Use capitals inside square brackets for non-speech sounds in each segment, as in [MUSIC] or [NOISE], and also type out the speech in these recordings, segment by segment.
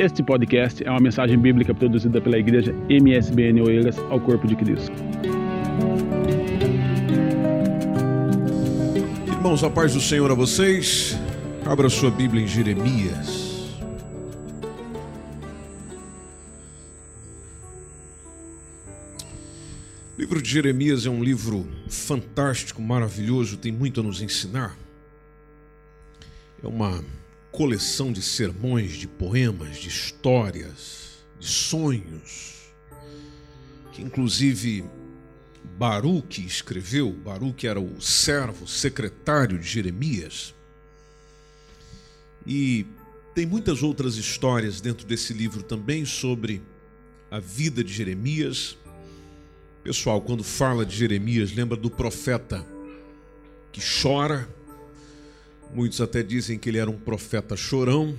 Este podcast é uma mensagem bíblica produzida pela igreja MSBN Oeiras ao Corpo de Cristo. Irmãos, a paz do Senhor a vocês. Abra sua Bíblia em Jeremias. O livro de Jeremias é um livro fantástico, maravilhoso, tem muito a nos ensinar. É uma coleção de sermões, de poemas, de histórias, de sonhos, que inclusive Baruque escreveu. Baruque era o servo, secretário de Jeremias. E tem muitas outras histórias dentro desse livro também sobre a vida de Jeremias. Pessoal, quando fala de Jeremias, lembra do profeta que chora Muitos até dizem que ele era um profeta chorão,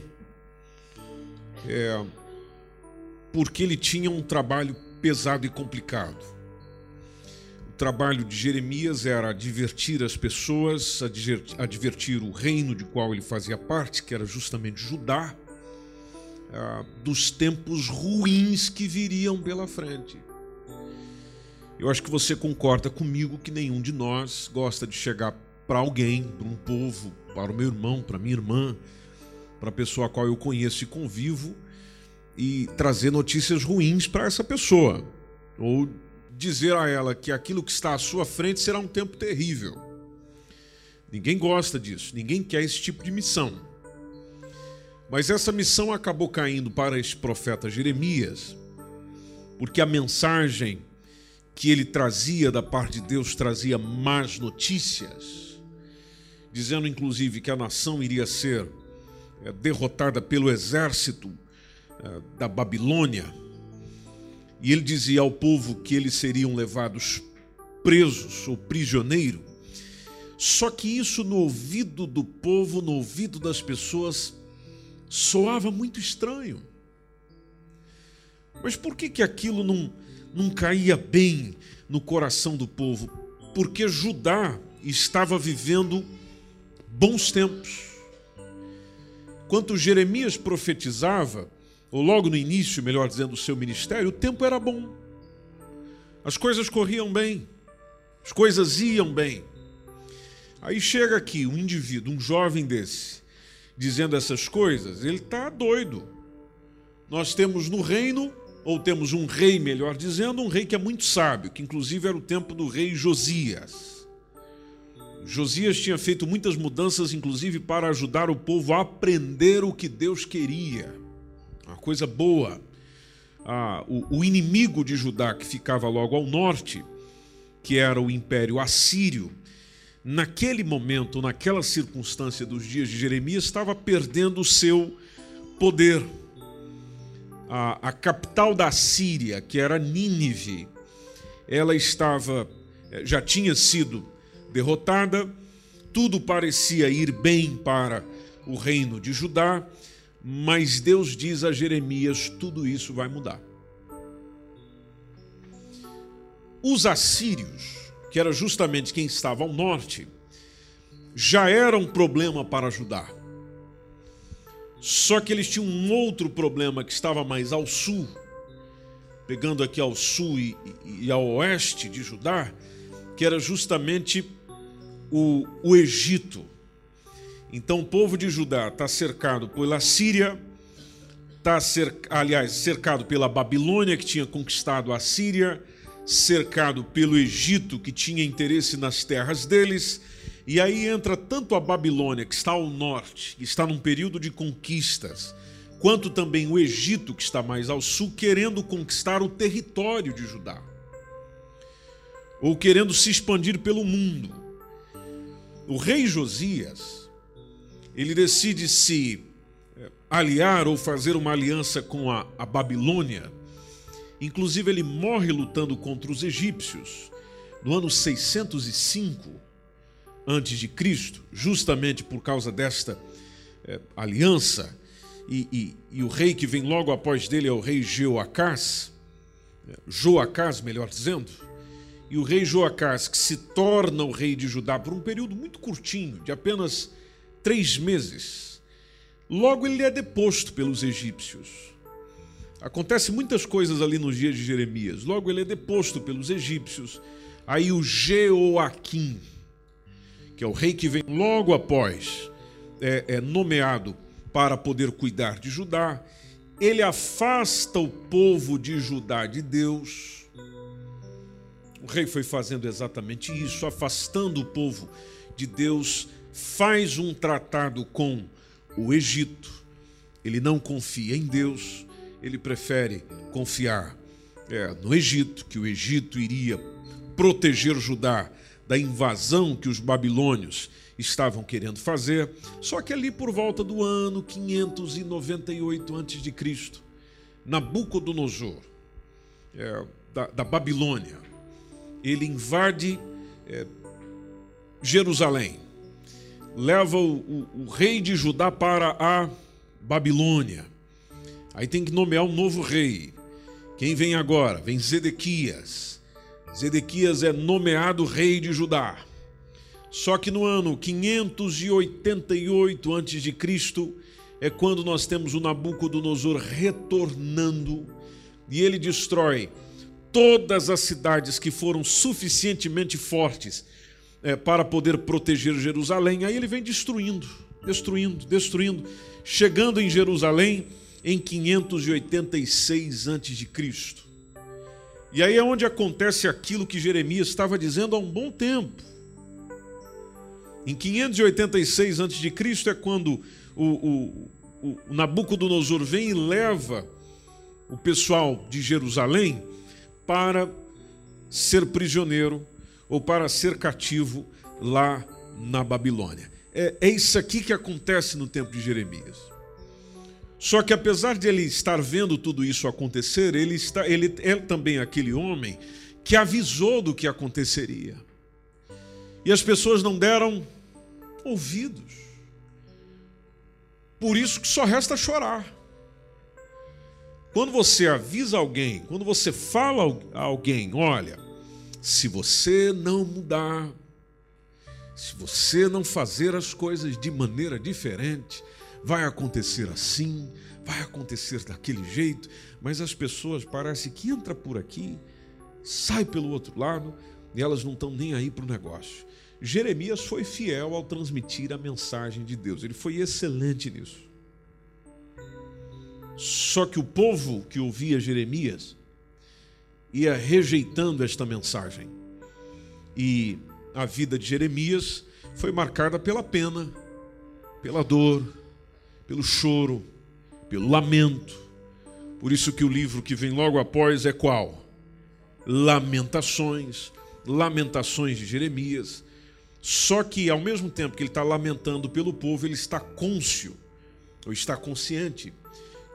é, porque ele tinha um trabalho pesado e complicado. O trabalho de Jeremias era advertir as pessoas, advertir o reino de qual ele fazia parte, que era justamente Judá, é, dos tempos ruins que viriam pela frente. Eu acho que você concorda comigo que nenhum de nós gosta de chegar para alguém, para um povo, para o meu irmão, para minha irmã, para a pessoa a qual eu conheço e convivo e trazer notícias ruins para essa pessoa ou dizer a ela que aquilo que está à sua frente será um tempo terrível. Ninguém gosta disso, ninguém quer esse tipo de missão. Mas essa missão acabou caindo para esse profeta Jeremias, porque a mensagem que ele trazia da parte de Deus trazia más notícias dizendo inclusive que a nação iria ser é, derrotada pelo exército é, da Babilônia. E ele dizia ao povo que eles seriam levados presos ou prisioneiros. Só que isso no ouvido do povo, no ouvido das pessoas, soava muito estranho. Mas por que, que aquilo não, não caía bem no coração do povo? Porque Judá estava vivendo bons tempos. Quanto Jeremias profetizava, ou logo no início, melhor dizendo, do seu ministério, o tempo era bom. As coisas corriam bem, as coisas iam bem. Aí chega aqui um indivíduo, um jovem desse, dizendo essas coisas, ele está doido. Nós temos no reino, ou temos um rei, melhor dizendo, um rei que é muito sábio, que inclusive era o tempo do rei Josias. Josias tinha feito muitas mudanças, inclusive para ajudar o povo a aprender o que Deus queria. Uma coisa boa. Ah, o, o inimigo de Judá, que ficava logo ao norte, que era o Império Assírio, naquele momento, naquela circunstância dos dias de Jeremias, estava perdendo o seu poder. A, a capital da Síria, que era Nínive, ela estava, eh, já tinha sido derrotada, tudo parecia ir bem para o reino de Judá, mas Deus diz a Jeremias: tudo isso vai mudar. Os assírios, que era justamente quem estava ao norte, já era um problema para Judá. Só que eles tinham um outro problema que estava mais ao sul, pegando aqui ao sul e, e ao oeste de Judá, que era justamente o, o Egito. Então o povo de Judá está cercado pela Síria, está cercado, aliás, cercado pela Babilônia, que tinha conquistado a Síria, cercado pelo Egito, que tinha interesse nas terras deles, e aí entra tanto a Babilônia, que está ao norte, que está num período de conquistas, quanto também o Egito, que está mais ao sul, querendo conquistar o território de Judá, ou querendo se expandir pelo mundo o rei Josias, ele decide se eh, aliar ou fazer uma aliança com a, a Babilônia. Inclusive, ele morre lutando contra os egípcios no ano 605 antes de Cristo, justamente por causa desta é, aliança. E, e, e, o rei que vem logo após dele é o rei Jeoacás, eh, Joacás, melhor dizendo e o rei Joacás, que se torna o rei de Judá por um período muito curtinho, de apenas três meses. Logo ele é deposto pelos egípcios. Acontece muitas coisas ali nos dias de Jeremias. Logo ele é deposto pelos egípcios. Aí o Jeoaquim, que é o rei que vem logo após, é, é nomeado para poder cuidar de Judá, ele afasta o povo de Judá de Deus. O rei foi fazendo exatamente isso, afastando o povo de Deus, faz um tratado com o Egito. Ele não confia em Deus, ele prefere confiar é, no Egito, que o Egito iria proteger Judá da invasão que os babilônios estavam querendo fazer, só que ali por volta do ano 598 a.C., Nabucodonosor, é, da, da, Babilônia, ele invade é, Jerusalém, leva o, o, o rei de Judá para a Babilônia. Aí tem que nomear um novo rei. Quem vem agora? Vem Zedequias. Zedequias é nomeado rei de Judá. Só que no ano 588 a.C. é quando nós temos o Nabucodonosor retornando e ele destrói todas as cidades que foram suficientemente fortes é, para poder proteger Jerusalém. Aí ele vem destruindo, destruindo, destruindo, chegando em Jerusalém em 586 a.C. E aí é onde acontece aquilo que Jeremias estava dizendo há um bom tempo. Em 586 a.C. é quando o, o, o Nabucodonosor vem e leva o pessoal de Jerusalém para ser prisioneiro ou para ser cativo lá na Babilônia. É, é isso aqui que acontece no tempo de Jeremias. Só que apesar de ele estar vendo tudo isso acontecer, ele, está, ele é também aquele homem que avisou do que aconteceria. E as pessoas não deram ouvidos. Por isso que só resta chorar. Quando você avisa alguém, quando você fala a alguém, olha, se você não mudar, se você não fazer as coisas de maneira diferente, vai acontecer assim, vai acontecer daquele jeito, mas as pessoas parecem que entra por aqui, sai pelo outro lado e elas não estão nem aí para o negócio. Jeremias foi fiel ao transmitir a mensagem de Deus, ele foi excelente nisso. Só que o povo que ouvia Jeremias ia rejeitando esta mensagem. E a vida de Jeremias foi marcada pela pena, pela dor, pelo choro, pelo lamento. Por isso que o livro que vem logo após é qual? Lamentações, Lamentações de Jeremias. Só que ao mesmo tempo que ele está lamentando pelo povo, ele está cônscio, ou está consciente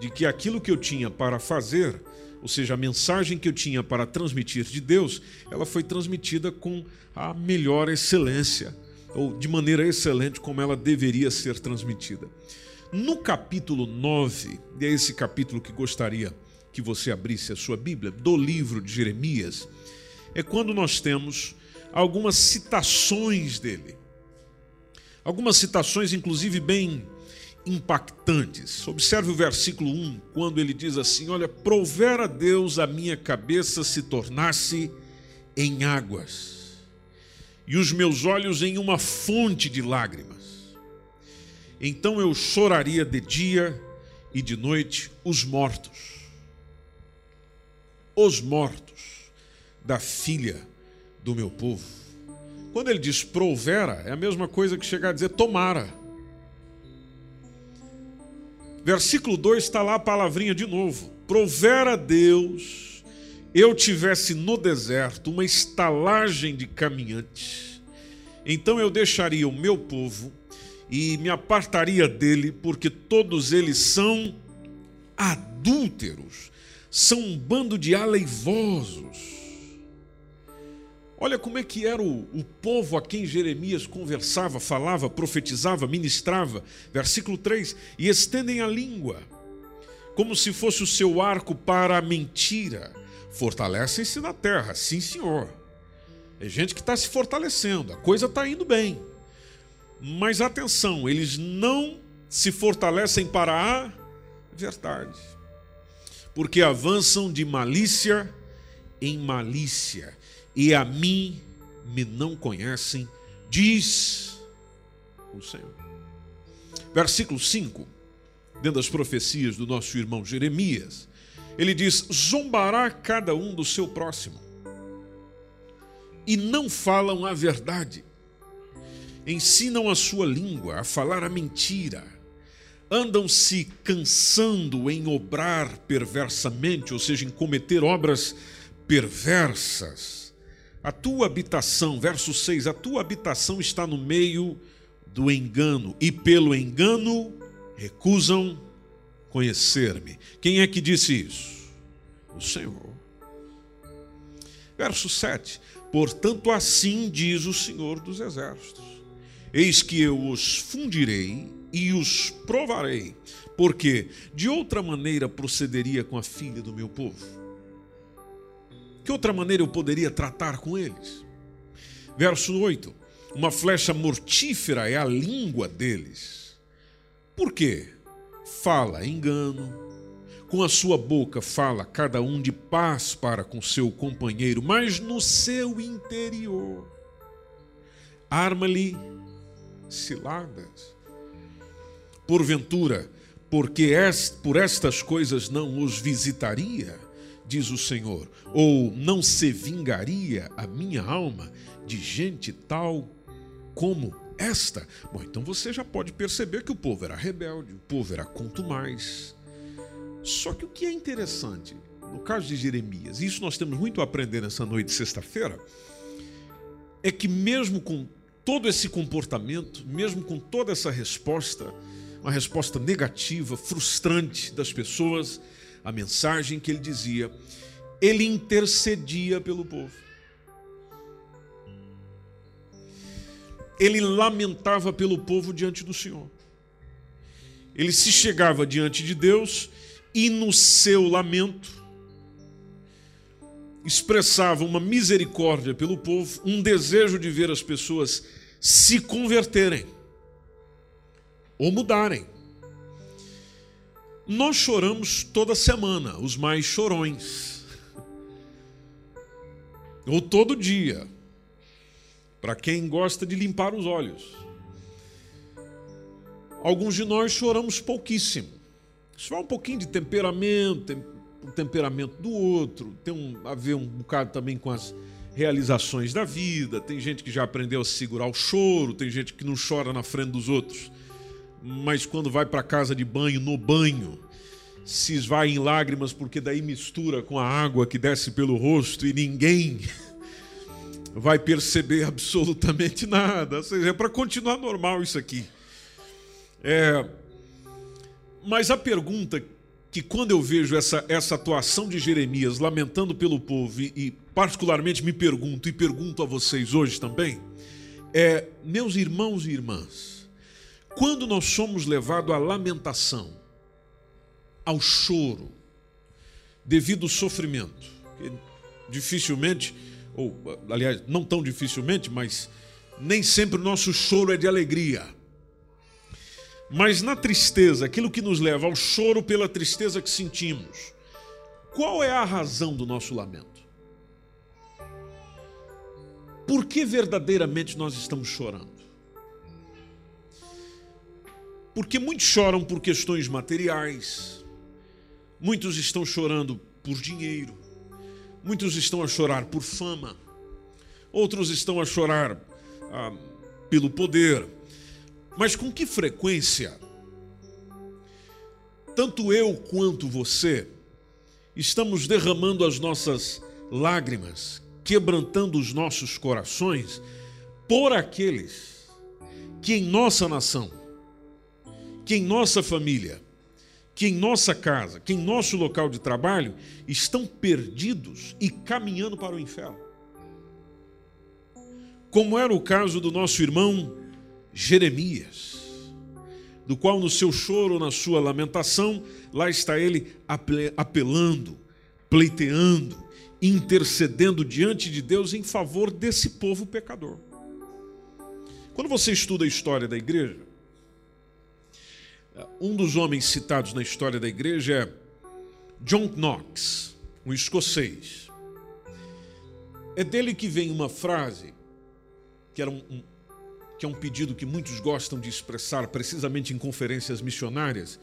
de que aquilo que eu tinha para fazer, ou seja, a mensagem que eu tinha para transmitir de Deus, ela foi transmitida com a melhor excelência, ou de maneira excelente como ela deveria ser transmitida. No capítulo 9, e é esse capítulo que gostaria que você abrisse a sua Bíblia, do livro de Jeremias, é quando nós temos algumas citações dele. Algumas citações, inclusive, bem impactantes. Observe o versículo 1, quando ele diz assim: Olha, prover a Deus a minha cabeça se tornasse em águas, e os meus olhos em uma fonte de lágrimas. Então eu choraria de dia e de noite os mortos, os mortos da filha do meu povo. Quando ele diz provera, é a mesma coisa que chegar a dizer tomara. Versículo 2 está lá a palavrinha de novo. Provera Deus, eu tivesse no deserto uma estalagem de caminhantes, então eu deixaria o meu povo e me apartaria dele, porque todos eles são adúlteros, são um bando de aleivosos Olha como é que era o, o povo a quem Jeremias conversava, falava, profetizava, ministrava. Versículo 3: E estendem a língua, como se fosse o seu arco para a mentira. Fortalecem-se na terra, sim, senhor. É gente que está se fortalecendo, a coisa está indo bem. Mas atenção, eles não se fortalecem para a verdade, porque avançam de malícia em malícia, e a mim me não conhecem, diz o Senhor. Versículo 5, dentro das profecias do nosso irmão Jeremias, ele diz: Zombará cada um do seu próximo, e não falam a verdade, ensinam a sua língua a falar a mentira, andam se cansando em obrar perversamente, ou seja, em cometer obras perversas. A tua habitação, verso 6, a tua habitação está no meio do engano, e pelo engano recusam conhecer-me. Quem é que disse isso? O Senhor. Verso 7: Portanto, assim diz o Senhor dos Exércitos: Eis que eu os fundirei e os provarei, porque de outra maneira procederia com a filha do meu povo. Que outra maneira eu poderia tratar com eles? Verso 8: Uma flecha mortífera é a língua deles. Por quê? Fala engano, com a sua boca fala cada um de paz para com seu companheiro, mas no seu interior arma-lhe ciladas. Porventura, porque por estas coisas não os visitaria, diz o Senhor, ou não se vingaria a minha alma de gente tal como esta? Bom, então você já pode perceber que o povo era rebelde, o povo era contumaz. Só que o que é interessante, no caso de Jeremias, e isso nós temos muito a aprender nessa noite de sexta-feira, é que mesmo com todo esse comportamento, mesmo com toda essa resposta, uma resposta negativa, frustrante das pessoas, a mensagem que ele dizia, ele intercedia pelo povo. Ele lamentava pelo povo diante do Senhor. Ele se chegava diante de Deus e no seu lamento expressava uma misericórdia pelo povo, um desejo de ver as pessoas se converterem ou mudarem. Nós choramos toda semana, os mais chorões. Ou todo dia. Para quem gosta de limpar os olhos. Alguns de nós choramos pouquíssimo. Isso vai um pouquinho de temperamento, o temperamento do outro, tem um, a ver um bocado também com as realizações da vida. Tem gente que já aprendeu a segurar o choro, tem gente que não chora na frente dos outros mas quando vai para casa de banho, no banho, se esvai em lágrimas, porque daí mistura com a água que desce pelo rosto e ninguém [LAUGHS] vai perceber absolutamente nada. Ou seja, é para continuar normal isso aqui. É... Mas a pergunta que quando eu vejo essa, essa atuação de Jeremias lamentando pelo povo e, e particularmente me pergunto e pergunto a vocês hoje também, é, meus irmãos e irmãs, quando nós somos levados à lamentação, ao choro, devido ao sofrimento, dificilmente, ou aliás, não tão dificilmente, mas nem sempre o nosso choro é de alegria. Mas na tristeza, aquilo que nos leva ao choro pela tristeza que sentimos, qual é a razão do nosso lamento? Por que verdadeiramente nós estamos chorando? Porque muitos choram por questões materiais, muitos estão chorando por dinheiro, muitos estão a chorar por fama, outros estão a chorar ah, pelo poder. Mas com que frequência, tanto eu quanto você, estamos derramando as nossas lágrimas, quebrantando os nossos corações por aqueles que em nossa nação que em nossa família, que em nossa casa, que em nosso local de trabalho estão perdidos e caminhando para o inferno. Como era o caso do nosso irmão Jeremias, do qual no seu choro, na sua lamentação, lá está ele apelando, pleiteando, intercedendo diante de Deus em favor desse povo pecador. Quando você estuda a história da igreja, Um dos homens citados na história da igreja é John Knox, um escocês. É dele que vem uma frase que era um, um que é um pedido que muitos gostam de expressar, precisamente em conferências missionárias,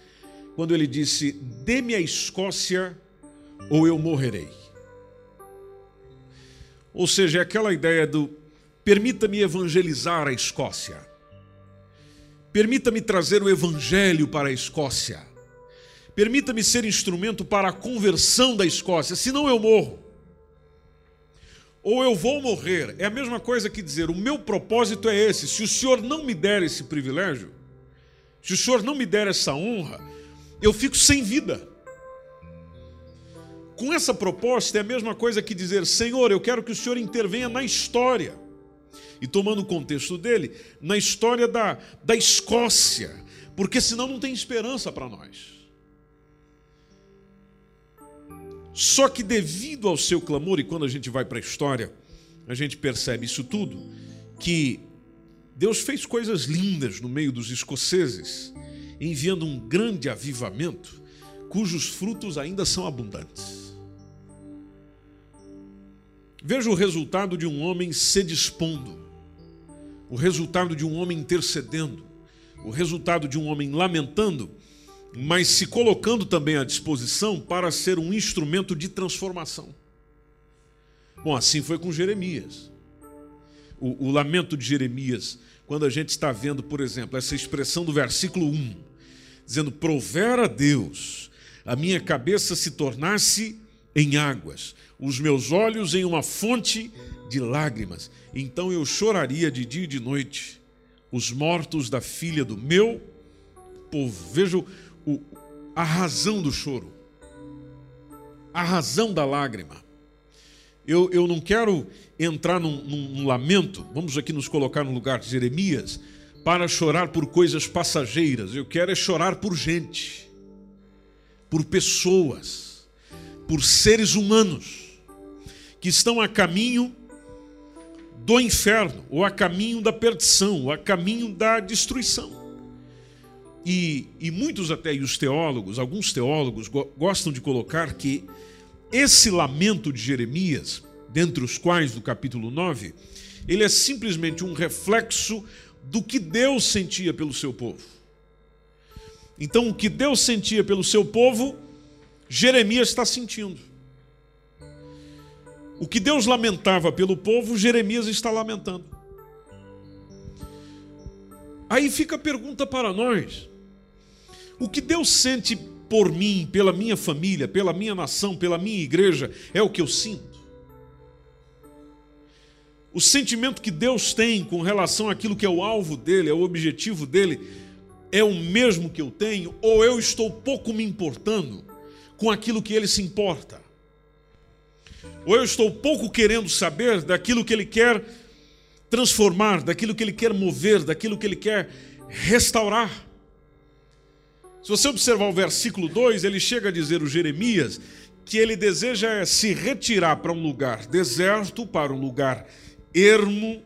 quando ele disse: Dê-me a Escócia ou eu morrerei. Ou seja, é aquela ideia do permita-me evangelizar a Escócia. Permita-me trazer o evangelho para a Escócia. Permita-me ser instrumento para a conversão da Escócia, senão eu morro ou eu vou morrer. É a mesma coisa que dizer: o meu propósito é esse. Se o Senhor não me der esse privilégio, se o Senhor não me der essa honra, eu fico sem vida. Com essa proposta é a mesma coisa que dizer: Senhor, eu quero que o Senhor intervenha na história. E tomando o contexto dele, na história da, da Escócia, porque senão não tem esperança para nós. Só que devido ao seu clamor, e quando a gente vai para a história, a gente percebe isso tudo, que Deus fez coisas lindas no meio dos escoceses, enviando um grande avivamento, cujos frutos ainda são abundantes. Veja o resultado de um homem se dispondo, o resultado de um homem intercedendo, o resultado de um homem lamentando mas se colocando também à disposição para ser um instrumento de transformação. Bom, assim foi com Jeremias. O, o, lamento de Jeremias, quando a gente está vendo, por exemplo, essa expressão do versículo 1, dizendo: Provera Deus, a minha cabeça se tornasse em águas, os meus olhos em uma fonte de lágrimas, então eu choraria de dia e de noite, os mortos da filha do meu povo. Veja o, a razão do choro, a razão da lágrima. Eu, eu não quero entrar num, num, num lamento, vamos aqui nos colocar no lugar de Jeremias, para chorar por coisas passageiras. Eu quero é chorar por gente, por pessoas, por seres humanos que estão a caminho do inferno, ou a caminho da perdição, ou a caminho da destruição. E, e muitos até, e os teólogos, alguns teólogos gostam de colocar que esse lamento de Jeremias, dentre os quais do capítulo 9, ele é simplesmente um reflexo do que Deus sentia pelo seu povo. Então, o que Deus sentia pelo seu povo, Jeremias está sentindo. O que Deus lamentava pelo povo, Jeremias está lamentando. Aí fica a pergunta para nós: o que Deus sente por mim, pela minha família, pela minha nação, pela minha igreja, é o que eu sinto. O sentimento que Deus tem com relação àquilo que é o alvo dele, é o objetivo dele, é o mesmo que eu tenho, ou eu estou pouco me importando com aquilo que ele se importa? Ou eu estou pouco querendo saber daquilo que ele quer transformar, daquilo que ele quer mover, daquilo que ele quer restaurar? Se você observar o versículo 2, ele chega a dizer o Jeremias que ele deseja se retirar para um lugar deserto, para um lugar ermo,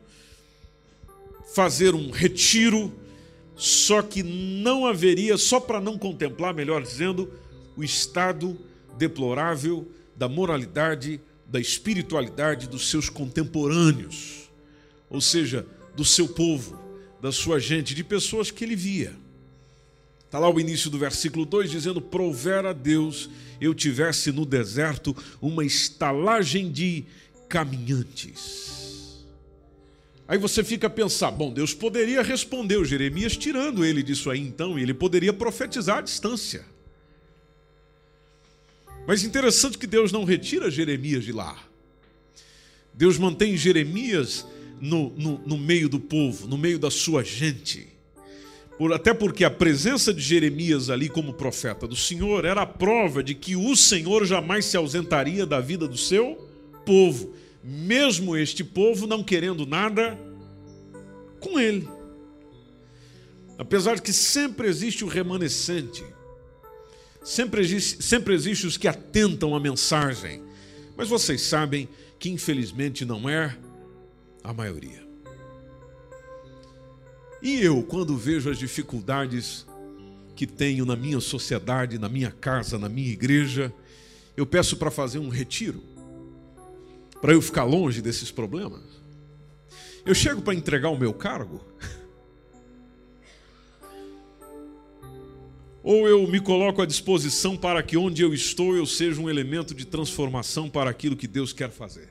fazer um retiro, só que não haveria, só para não contemplar, melhor dizendo, o estado deplorável da moralidade, da espiritualidade dos seus contemporâneos, ou seja, do seu povo, da sua gente, de pessoas que ele via. Está lá o início do versículo 2 dizendo: Provera Deus eu tivesse no deserto uma estalagem de caminhantes. Aí você fica a pensar: bom, Deus poderia responder o Jeremias tirando ele disso aí então, ele poderia profetizar à distância. Mas interessante que Deus não retira Jeremias de lá. Deus mantém Jeremias no, no, no meio do povo, no meio da sua gente. Por, até porque a presença de Jeremias ali como profeta do Senhor era a prova de que o Senhor jamais se ausentaria da vida do seu povo, mesmo este povo não querendo nada com ele. Apesar de que sempre existe o remanescente, sempre existe, sempre existe os que atentam à mensagem, mas vocês sabem que infelizmente não é a maioria. E eu, quando vejo as dificuldades que tenho na minha sociedade, na minha casa, na minha igreja, eu peço para fazer um retiro, para eu ficar longe desses problemas. Eu chego para entregar o meu cargo, [LAUGHS] ou eu me coloco à disposição para que onde eu estou eu seja um elemento de transformação para aquilo que Deus quer fazer.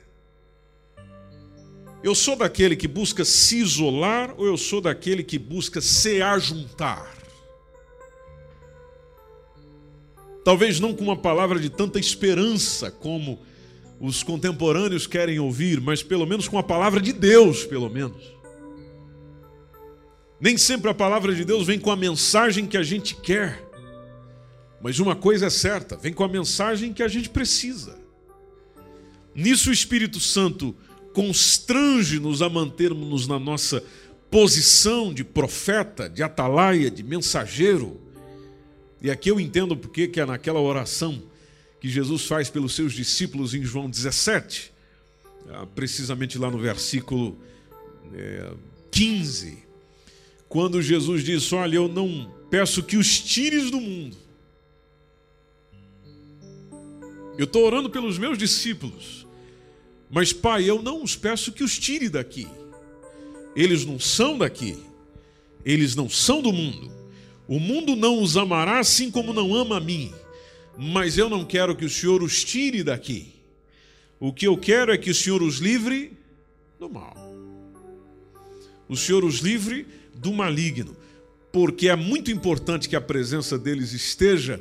Eu sou daquele que busca se isolar ou eu sou daquele que busca se ajuntar? Talvez não com uma palavra de tanta esperança como os contemporâneos querem ouvir, mas pelo menos com a palavra de Deus, pelo menos. Nem sempre a palavra de Deus vem com a mensagem que a gente quer, mas uma coisa é certa: vem com a mensagem que a gente precisa. Nisso o Espírito Santo constrange-nos a mantermos-nos na nossa posição de profeta, de atalaia, de mensageiro e aqui eu entendo porque que é naquela oração que Jesus faz pelos seus discípulos em João 17, ah, precisamente lá no versículo 15, é, quando Jesus diz: Olha, eu não peço que os tires do mundo. Eu estou orando pelos meus discípulos, mas Pai, eu não os peço que os tire daqui. Eles não são daqui, eles não são do mundo, o mundo não os amará assim como não ama a mim, mas eu não quero que o Senhor os tire daqui. O que eu quero é que o Senhor os livre do mal. O Senhor os livre do maligno, porque é muito importante que a presença deles esteja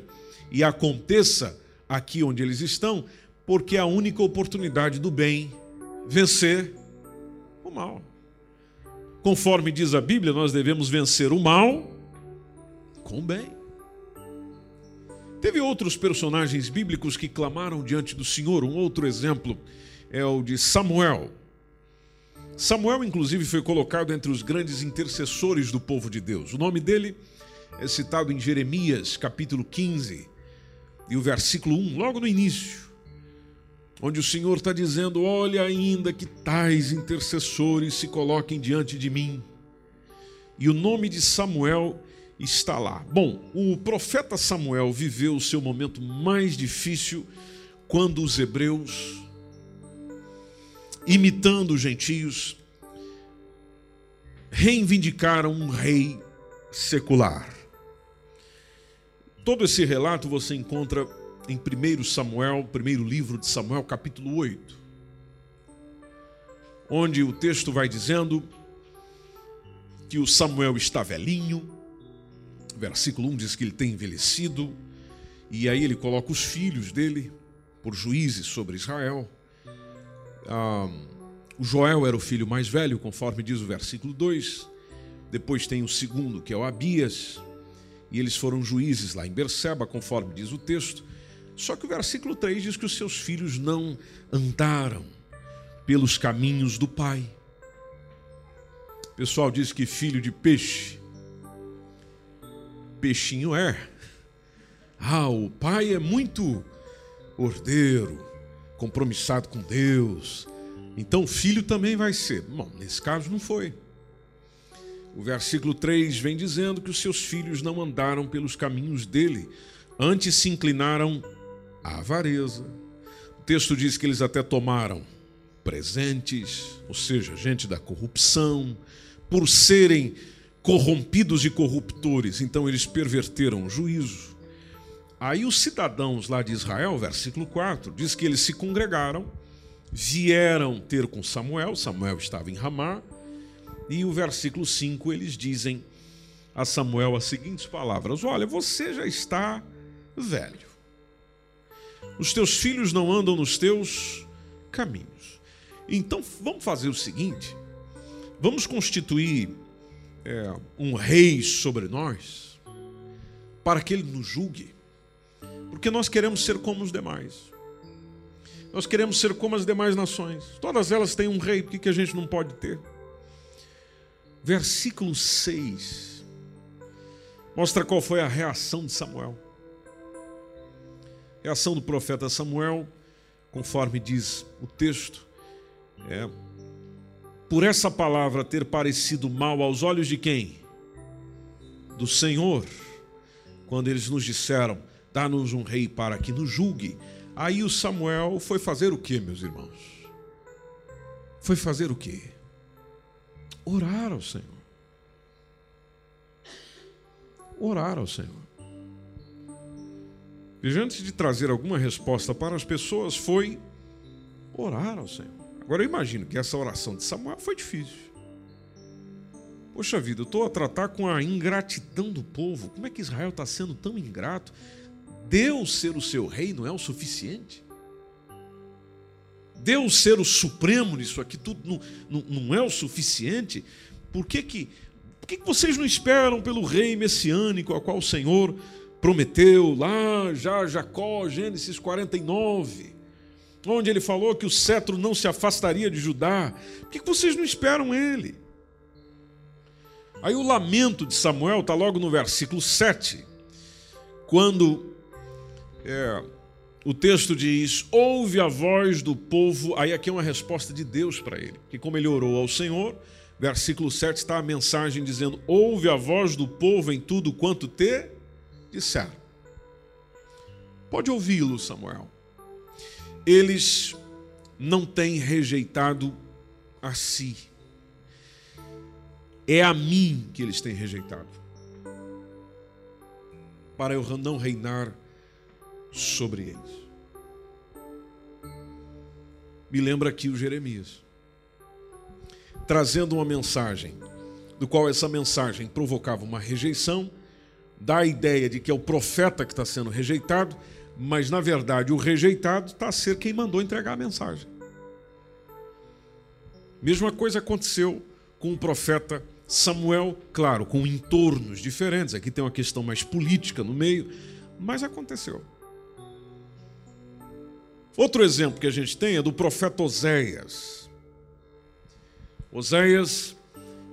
e aconteça aqui onde eles estão, porque é a única oportunidade do bem vencer o mal. Conforme diz a Bíblia, nós devemos vencer o mal com bem. Teve outros personagens bíblicos que clamaram diante do Senhor. Um outro exemplo é o de Samuel. Samuel, inclusive, foi colocado entre os grandes intercessores do povo de Deus. O nome dele é citado em Jeremias, capítulo 15, e o versículo 1, logo no início, onde o Senhor está dizendo: Olha, ainda que tais intercessores se coloquem diante de mim. E o nome de Samuel está lá. Bom, o profeta Samuel viveu o seu momento mais difícil quando os hebreus, imitando os gentios, reivindicaram um rei secular. Todo esse relato você encontra em 1 Samuel, primeiro livro de Samuel, capítulo 8, onde o texto vai dizendo que o Samuel está velhinho, versículo 1 diz que ele tem envelhecido, e aí ele coloca os filhos dele por juízes sobre Israel. Ah, o Joel era o filho mais velho, conforme diz o versículo 2. Depois tem o segundo, que é o Abias, e eles foram juízes lá em Berseba, conforme diz o texto. Só que o versículo 3 diz que os seus filhos não andaram pelos caminhos do pai. O pessoal diz que filho de peixe peixinho é. Ah, o pai é muito ordeiro, compromissado com Deus. Então o filho também vai ser. Bom, nesse caso não foi. O versículo 3 vem dizendo que os seus filhos não andaram pelos caminhos dele, antes se inclinaram à avareza. O texto diz que eles até tomaram presentes, ou seja, gente da corrupção, por serem corrompidos e corruptores, então eles perverteram o juízo. Aí os cidadãos lá de Israel, versículo 4, diz que eles se congregaram, vieram ter com Samuel, Samuel estava em Ramá, e o versículo 5 eles dizem a Samuel as seguintes palavras: Olha, você já está velho, os teus filhos não andam nos teus caminhos. Então vamos fazer o seguinte: vamos constituir é, um rei sobre nós, para que ele nos julgue, porque nós queremos ser como os demais. Nós queremos ser como as demais nações. Todas elas têm um rei, por que, que a gente não pode ter? Versículo 6 mostra qual foi a reação de Samuel. Reação do profeta Samuel, conforme diz o texto, é por essa palavra ter parecido mal aos olhos de quem? Do Senhor. quando eles nos disseram: dá-nos um rei para que nos julgue. Aí o Samuel foi fazer o que, meus irmãos? Foi fazer o quê? Orar ao Senhor. Orar ao Senhor. Veja, antes de trazer alguma resposta para as pessoas, foi orar ao Senhor. Agora eu imagino que essa oração de Samuel foi difícil. Poxa vida, eu estou a tratar com a ingratidão do povo. Como é que Israel está sendo tão ingrato? Deus ser o seu rei não é o suficiente? Deus ser o supremo nisso aqui tudo não, não, não é o suficiente? Por que, que, por que, que vocês não esperam pelo rei messiânico a qual o Senhor prometeu lá já Jacó, Gênesis 49, onde ele falou que o cetro não se afastaria de Judá? Por que, vocês não esperam ele? Aí o lamento de Samuel está logo no versículo 7, quando é, o texto diz: Ouve a voz do povo. Aí aqui é uma resposta de Deus para ele, que como ele orou ao Senhor, versículo 7 está a mensagem dizendo: Ouve a voz do povo em tudo quanto te disser. Pode ouvi-lo, Samuel. Eles não têm rejeitado a si é a mim que eles têm rejeitado, para eu não reinar sobre eles. Me lembra aqui o Jeremias, trazendo uma mensagem, do qual essa mensagem provocava uma rejeição, dá a ideia de que é o profeta que está sendo rejeitado, mas na verdade o rejeitado está a ser quem mandou entregar a mensagem. Mesma coisa aconteceu com o profeta Samuel, claro, com entornos diferentes, aqui tem uma questão mais política no meio, mas aconteceu. Outro exemplo que a gente tem é do profeta Oséias. Oséias,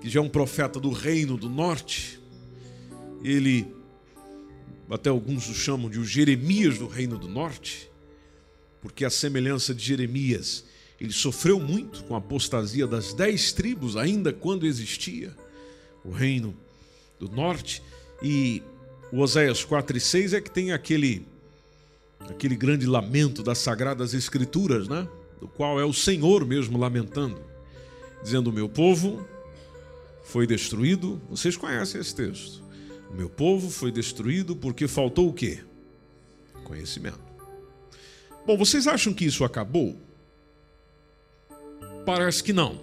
que já é um profeta do reino do norte, ele, até alguns o chamam de o Jeremias do reino do norte, porque a semelhança de Jeremias, ele sofreu muito com a apostasia das dez tribos, ainda quando existia o reino do norte. E o Oséias 4 e 6 é que tem aquele, aquele grande lamento das Sagradas Escrituras, né? do qual é o Senhor mesmo lamentando, dizendo: O meu povo foi destruído. Vocês conhecem esse texto. O meu povo foi destruído porque faltou o quê? Conhecimento. Bom, vocês acham que isso acabou? Parece que não.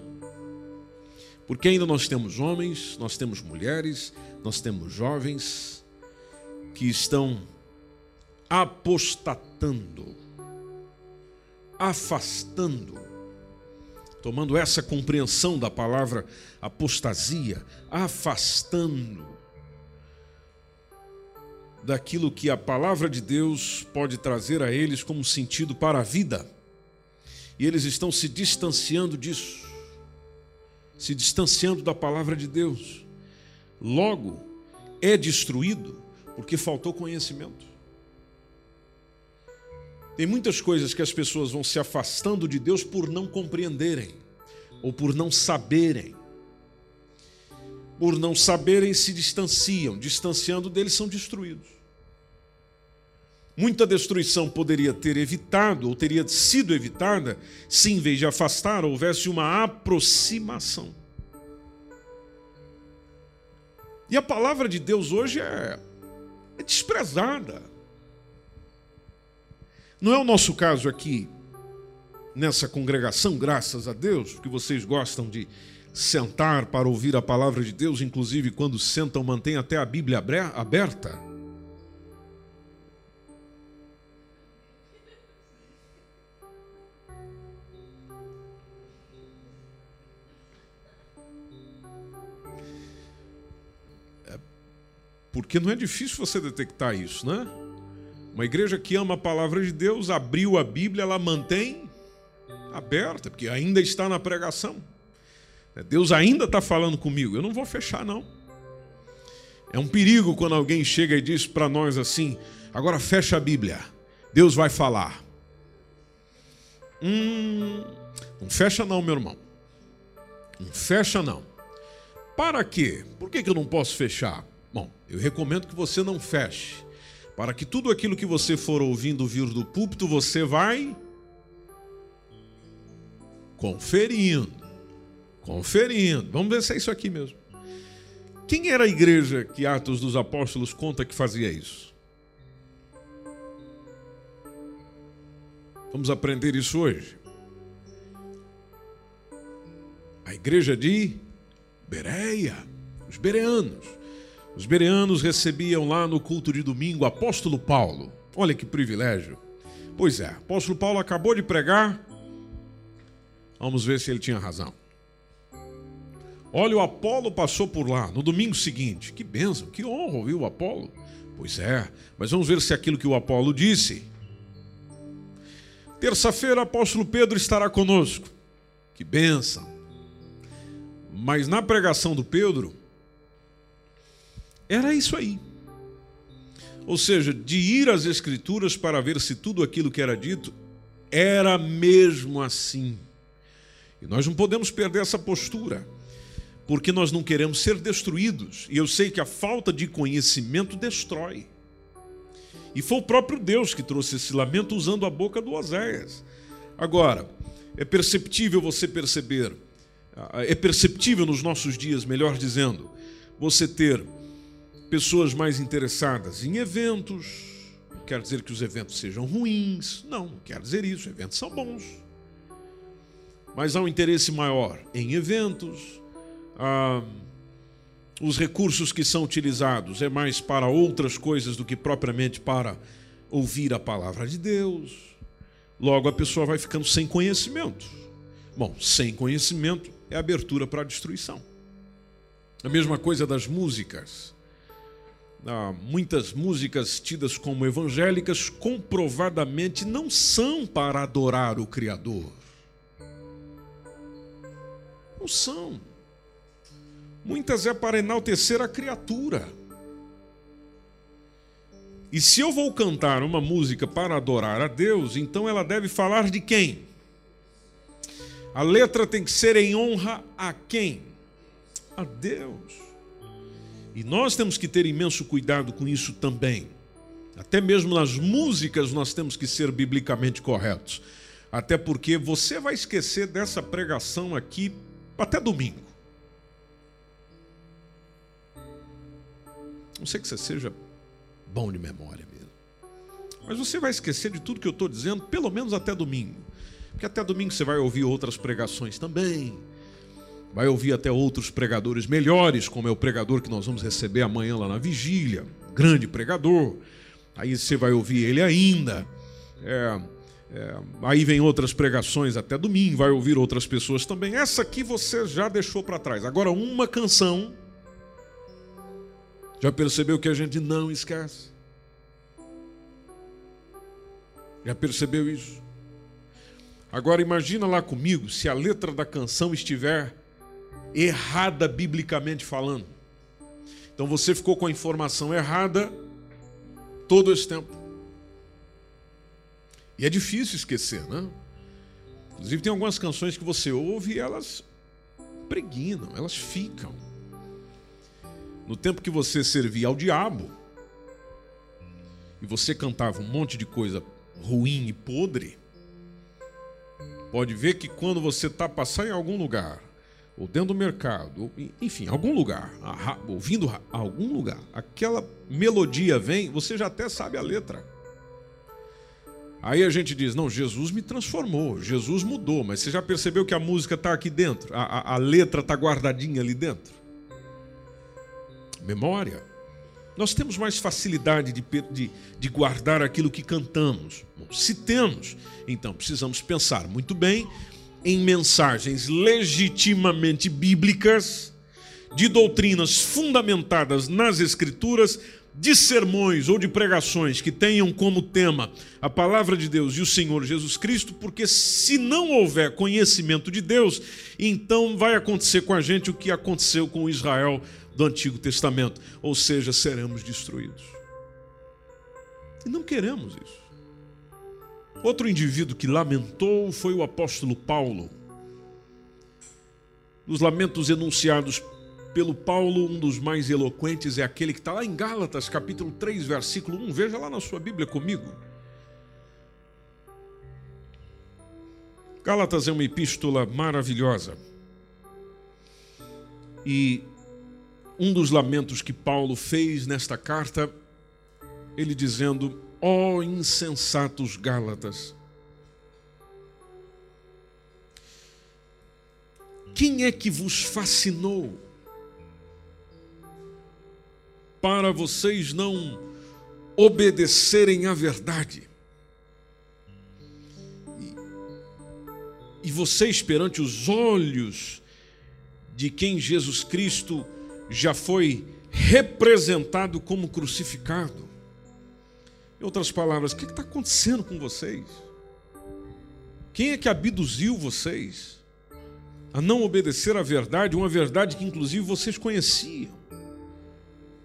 Porque ainda nós temos homens, nós temos mulheres, nós temos jovens que estão apostatando, afastando, tomando essa compreensão da palavra apostasia, afastando daquilo que a palavra de Deus pode trazer a eles como sentido para a vida. E eles estão se distanciando disso se distanciando da palavra de Deus. Logo, é destruído porque faltou conhecimento. Tem muitas coisas que as pessoas vão se afastando de Deus por não compreenderem ou por não saberem. Por não saberem, se distanciam, distanciando deles, são destruídos. Muita destruição poderia ter evitado, ou teria sido evitada, se em vez de afastar, houvesse uma aproximação. E a palavra de Deus hoje é, é desprezada. Não é o nosso caso aqui, nessa congregação, graças a Deus, porque vocês gostam de sentar para ouvir a palavra de Deus, inclusive quando sentam, mantém até a Bíblia aberta. Porque não é difícil você detectar isso, né? Uma igreja que ama a palavra de Deus, abriu a Bíblia, ela mantém aberta, porque ainda está na pregação. Deus ainda está falando comigo, eu não vou fechar, não. É um perigo quando alguém chega e diz para nós assim: agora fecha a Bíblia, Deus vai falar. Hum, não fecha, não, meu irmão. Não fecha, não. Para quê? Por que, que eu não posso fechar? Bom, eu recomendo que você não feche, para que tudo aquilo que você for ouvindo vir do púlpito, você vai conferindo. Conferindo. Vamos ver se é isso aqui mesmo. Quem era a igreja que Atos dos Apóstolos conta que fazia isso? Vamos aprender isso hoje. A igreja de Bereia, os bereanos. Os bereanos recebiam lá no culto de domingo o apóstolo Paulo. Olha que privilégio. Pois é, apóstolo Paulo acabou de pregar. Vamos ver se ele tinha razão. Olha, o Apolo passou por lá no domingo seguinte. Que bênção, que honra ouvir o Apolo. Pois é, mas vamos ver se aquilo que o Apolo disse. Terça-feira, apóstolo Pedro estará conosco. Que bênção. Mas na pregação do Pedro, era isso aí. Ou seja, de ir às Escrituras para ver se tudo aquilo que era dito era mesmo assim. E nós não podemos perder essa postura, porque nós não queremos ser destruídos. E eu sei que a falta de conhecimento destrói. E foi o próprio Deus que trouxe esse lamento usando a boca do Oséias. Agora, é perceptível você perceber é perceptível nos nossos dias, melhor dizendo, você ter pessoas mais interessadas em eventos. Não quer dizer que os eventos sejam ruins, não, não quer dizer isso, eventos são bons. Mas há um interesse maior em eventos. Ah, os recursos que são utilizados é mais para outras coisas do que propriamente para ouvir a palavra de Deus. Logo a pessoa vai ficando sem conhecimento. Bom, sem conhecimento é abertura para a destruição. A mesma coisa das músicas. Ah, muitas músicas tidas como evangélicas comprovadamente não são para adorar o Criador. Não são. Muitas é para enaltecer a criatura. E se eu vou cantar uma música para adorar a Deus, então ela deve falar de quem? A letra tem que ser em honra a quem? A Deus. E nós temos que ter imenso cuidado com isso também. Até mesmo nas músicas nós temos que ser biblicamente corretos. Até porque você vai esquecer dessa pregação aqui até domingo. Não sei que você seja bom de memória mesmo. Mas você vai esquecer de tudo que eu estou dizendo, pelo menos até domingo. Porque até domingo você vai ouvir outras pregações também. Vai ouvir até outros pregadores melhores, como é o pregador que nós vamos receber amanhã lá na vigília. Grande pregador. Aí você vai ouvir ele ainda. É, é, aí vem outras pregações até domingo, vai ouvir outras pessoas também. Essa aqui você já deixou para trás. Agora, uma canção. Já percebeu que a gente não esquece? Já percebeu isso? Agora imagina lá comigo se a letra da canção estiver errada biblicamente falando. Então você ficou com a informação errada todo esse tempo. E é difícil esquecer, né? Inclusive tem algumas canções que você ouve e elas preguinam, elas ficam. No tempo que você servia ao diabo e você cantava um monte de coisa ruim e podre, Pode ver que quando você está passando em algum lugar, ou dentro do mercado, ou, enfim, algum lugar, ouvindo algum lugar, aquela melodia vem, você já até sabe a letra. Aí a gente diz: não, Jesus me transformou, Jesus mudou, mas você já percebeu que a música está aqui dentro, a, a, a letra está guardadinha ali dentro? Memória. Nós temos mais facilidade de, de, de guardar aquilo que cantamos. Se temos, então precisamos pensar muito bem em mensagens legitimamente bíblicas, de doutrinas fundamentadas nas Escrituras, de sermões ou de pregações que tenham como tema a palavra de Deus e o Senhor Jesus Cristo, porque se não houver conhecimento de Deus, então vai acontecer com a gente o que aconteceu com Israel do Antigo Testamento, ou seja, seremos destruídos. E não queremos isso. Outro indivíduo que lamentou foi o apóstolo Paulo. Os lamentos enunciados pelo Paulo, um dos mais eloquentes é aquele que está lá em Gálatas, capítulo 3, versículo 1. Veja lá na sua Bíblia comigo. Gálatas é uma epístola maravilhosa. E um dos lamentos que Paulo fez nesta carta, ele dizendo: Ó oh, insensatos Gálatas, quem é que vos fascinou para vocês não obedecerem à verdade? E vocês, perante os olhos de quem Jesus Cristo já foi representado como crucificado. Em outras palavras, o que está acontecendo com vocês? Quem é que abduziu vocês a não obedecer à verdade, uma verdade que inclusive vocês conheciam?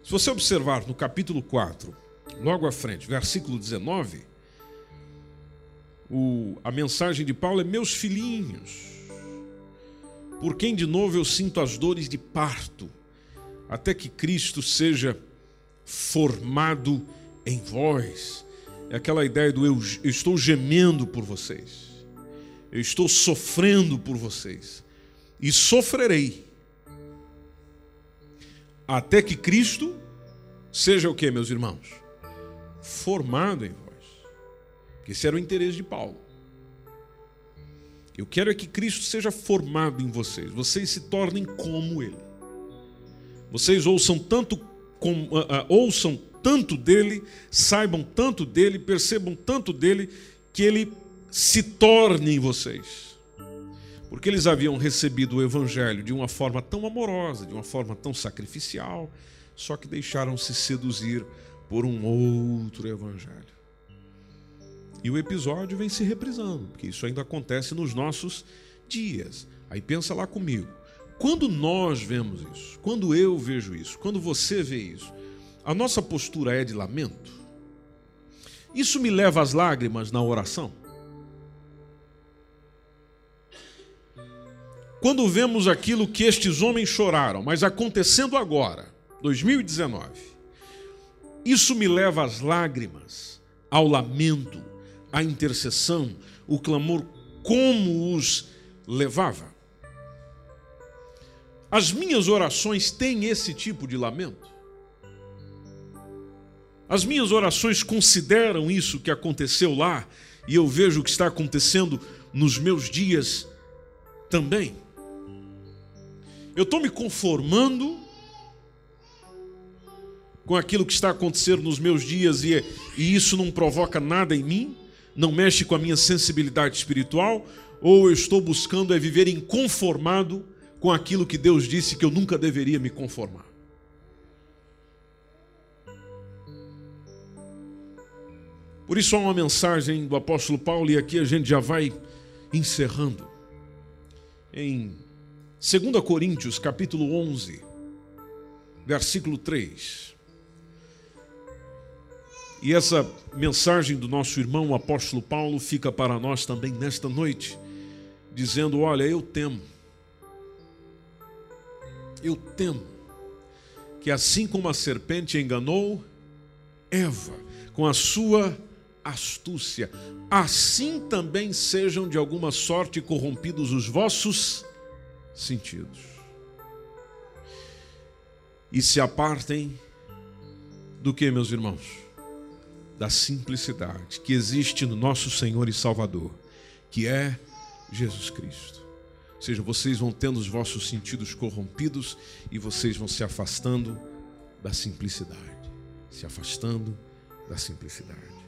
Se você observar no capítulo 4, logo à frente, versículo 19, o, a mensagem de Paulo é: Meus filhinhos, por quem de novo eu sinto as dores de parto, até que Cristo seja formado em vós. É aquela ideia do eu, eu estou gemendo por vocês, eu estou sofrendo por vocês, e sofrerei, até que Cristo seja o que, meus irmãos? Formado em vós. Esse era o interesse de Paulo. Eu quero é que Cristo seja formado em vocês, vocês se tornem como Ele. Vocês ouçam tanto, com, uh, uh, ouçam tanto dele, saibam tanto dele, percebam tanto dele, que ele se torne em vocês. Porque eles haviam recebido o Evangelho de uma forma tão amorosa, de uma forma tão sacrificial, só que deixaram-se seduzir por um outro Evangelho. E o episódio vem se reprisando, porque isso ainda acontece nos nossos dias. Aí pensa lá comigo. Quando nós vemos isso, quando eu vejo isso, quando você vê isso, a nossa postura é de lamento? Isso me leva às lágrimas na oração? Quando vemos aquilo que estes homens choraram, mas acontecendo agora, 2019, isso me leva às lágrimas, ao lamento, a intercessão, o clamor, como os levava. As minhas orações têm esse tipo de lamento. As minhas orações consideram isso que aconteceu lá e eu vejo o que está acontecendo nos meus dias também. Eu estou me conformando com aquilo que está acontecendo nos meus dias e, e isso não provoca nada em mim? não mexe com a minha sensibilidade espiritual, ou eu estou buscando é viver inconformado com aquilo que Deus disse que eu nunca deveria me conformar. Por isso há uma mensagem do apóstolo Paulo, e aqui a gente já vai encerrando. Em 2 Coríntios, capítulo 11, versículo 3. E essa mensagem do nosso irmão, o apóstolo Paulo, fica para nós também nesta noite, dizendo: Olha, eu temo, eu temo que assim como a serpente enganou Eva com a sua astúcia, assim também sejam de alguma sorte corrompidos os vossos sentidos. E se apartem do que, meus irmãos? da simplicidade que existe no nosso Senhor e Salvador, que é Jesus Cristo. Ou seja, vocês vão tendo os vossos sentidos corrompidos e vocês vão se afastando da simplicidade, se afastando da simplicidade.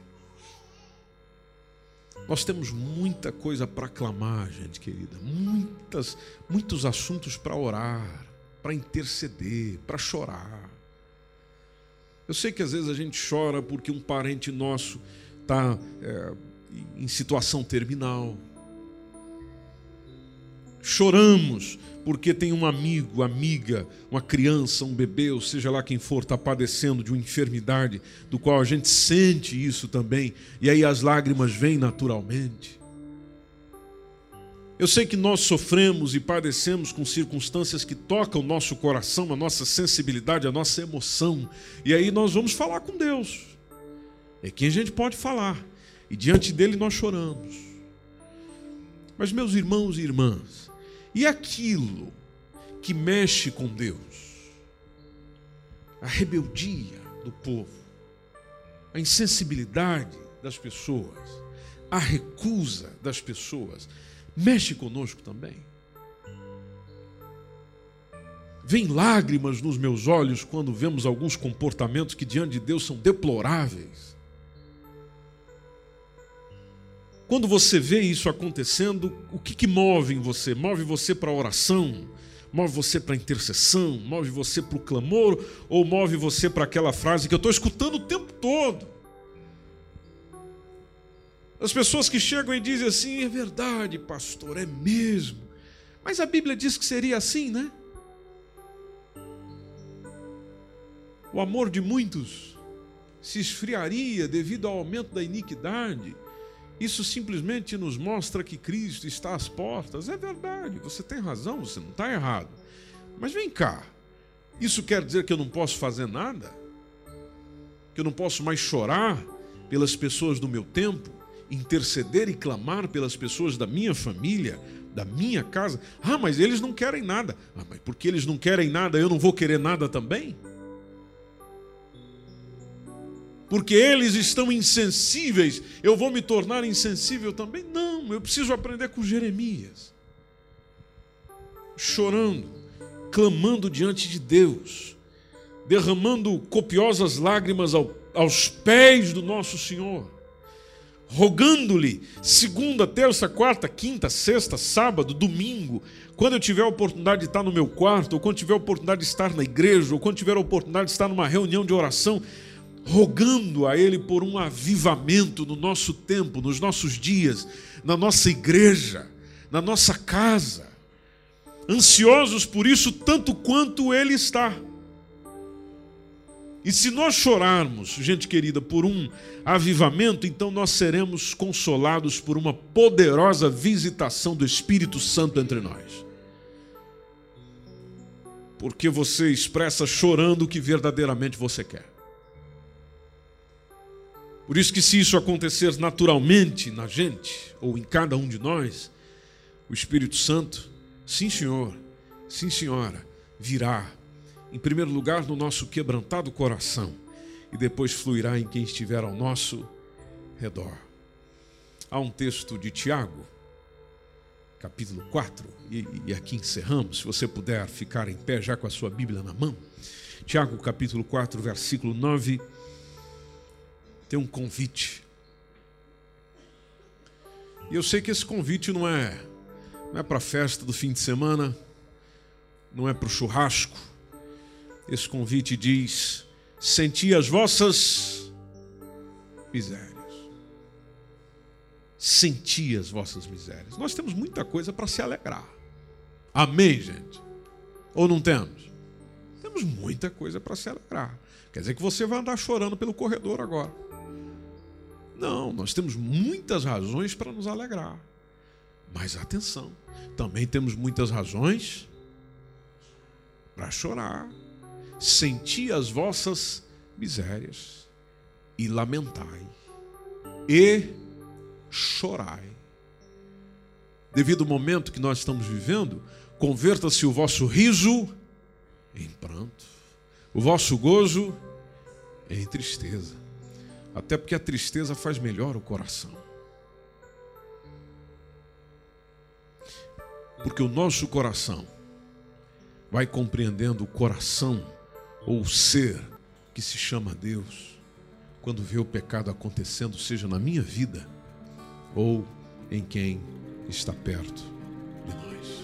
Nós temos muita coisa para clamar, gente querida, muitas, muitos assuntos para orar, para interceder, para chorar. Eu sei que às vezes a gente chora porque um parente nosso está é, em situação terminal. Choramos porque tem um amigo, amiga, uma criança, um bebê, ou seja lá quem for, está padecendo de uma enfermidade, do qual a gente sente isso também, e aí as lágrimas vêm naturalmente. Eu sei que nós sofremos e padecemos com circunstâncias que tocam o nosso coração, a nossa sensibilidade, a nossa emoção. E aí nós vamos falar com Deus. É quem a gente pode falar. E diante dele nós choramos. Mas, meus irmãos e irmãs, e aquilo que mexe com Deus? A rebeldia do povo, a insensibilidade das pessoas, a recusa das pessoas mexe conosco também. Vem lágrimas nos meus olhos quando vemos alguns comportamentos que diante de Deus são deploráveis. Quando você vê isso acontecendo, o que, que move em você? Move você para a oração? Move você para a intercessão? Move você para o clamor? Ou move você para aquela frase que eu estou escutando o tempo todo? As pessoas que chegam e dizem assim: é verdade, pastor, é mesmo. Mas a Bíblia diz que seria assim, né? O amor de muitos se esfriaria devido ao aumento da iniquidade. Isso simplesmente nos mostra que Cristo está às portas. É verdade, você tem razão, você não está errado. Mas vem cá, isso quer dizer que eu não posso fazer nada? Que eu não posso mais chorar pelas pessoas do meu tempo? interceder e clamar pelas pessoas da minha família, da minha casa. Ah, mas eles não querem nada. Ah, mas porque eles não querem nada, eu não vou querer nada também? Porque eles estão insensíveis, eu vou me tornar insensível também? Não, eu preciso aprender com Jeremias. Chorando, clamando diante de Deus, derramando copiosas lágrimas ao, aos pés do nosso Senhor rogando-lhe, segunda, terça, quarta, quinta, sexta, sábado, domingo, quando eu tiver a oportunidade de estar no meu quarto, ou quando tiver a oportunidade de estar na igreja, ou quando tiver a oportunidade de estar numa reunião de oração, rogando a Ele por um avivamento no nosso tempo, nos nossos dias, na nossa igreja, na nossa casa, ansiosos por isso tanto quanto Ele está. E se nós chorarmos, gente querida, por um avivamento, então nós seremos consolados por uma poderosa visitação do Espírito Santo entre nós. Porque você expressa chorando o que verdadeiramente você quer. Por isso que se isso acontecer naturalmente na gente, ou em cada um de nós, o Espírito Santo, sim senhor, sim senhora, virá em primeiro lugar, no nosso quebrantado coração, e depois fluirá em quem estiver ao nosso redor. Há um texto de Tiago, capítulo 4, e, e aqui encerramos. Se você puder ficar em pé já com a sua Bíblia na mão. Tiago, capítulo 4, versículo 9, tem um convite. E eu sei que esse convite não é, não é para a festa do fim de semana, não é para o churrasco, esse convite diz: senti as vossas misérias. Senti as vossas misérias. Nós temos muita coisa para se alegrar. Amém, gente? Ou não temos? Temos muita coisa para se alegrar. Quer dizer que você vai andar chorando pelo corredor agora. Não, nós temos muitas razões para nos alegrar. Mas atenção, também temos muitas razões para chorar senti as vossas misérias e lamentai e chorai. Devido ao momento que nós estamos vivendo, converta-se o vosso riso em pranto, o vosso gozo em tristeza. Até porque a tristeza faz melhor o coração. Porque o nosso coração vai compreendendo o coração ou ser que se chama Deus, quando vê o pecado acontecendo, seja na minha vida ou em quem está perto de nós.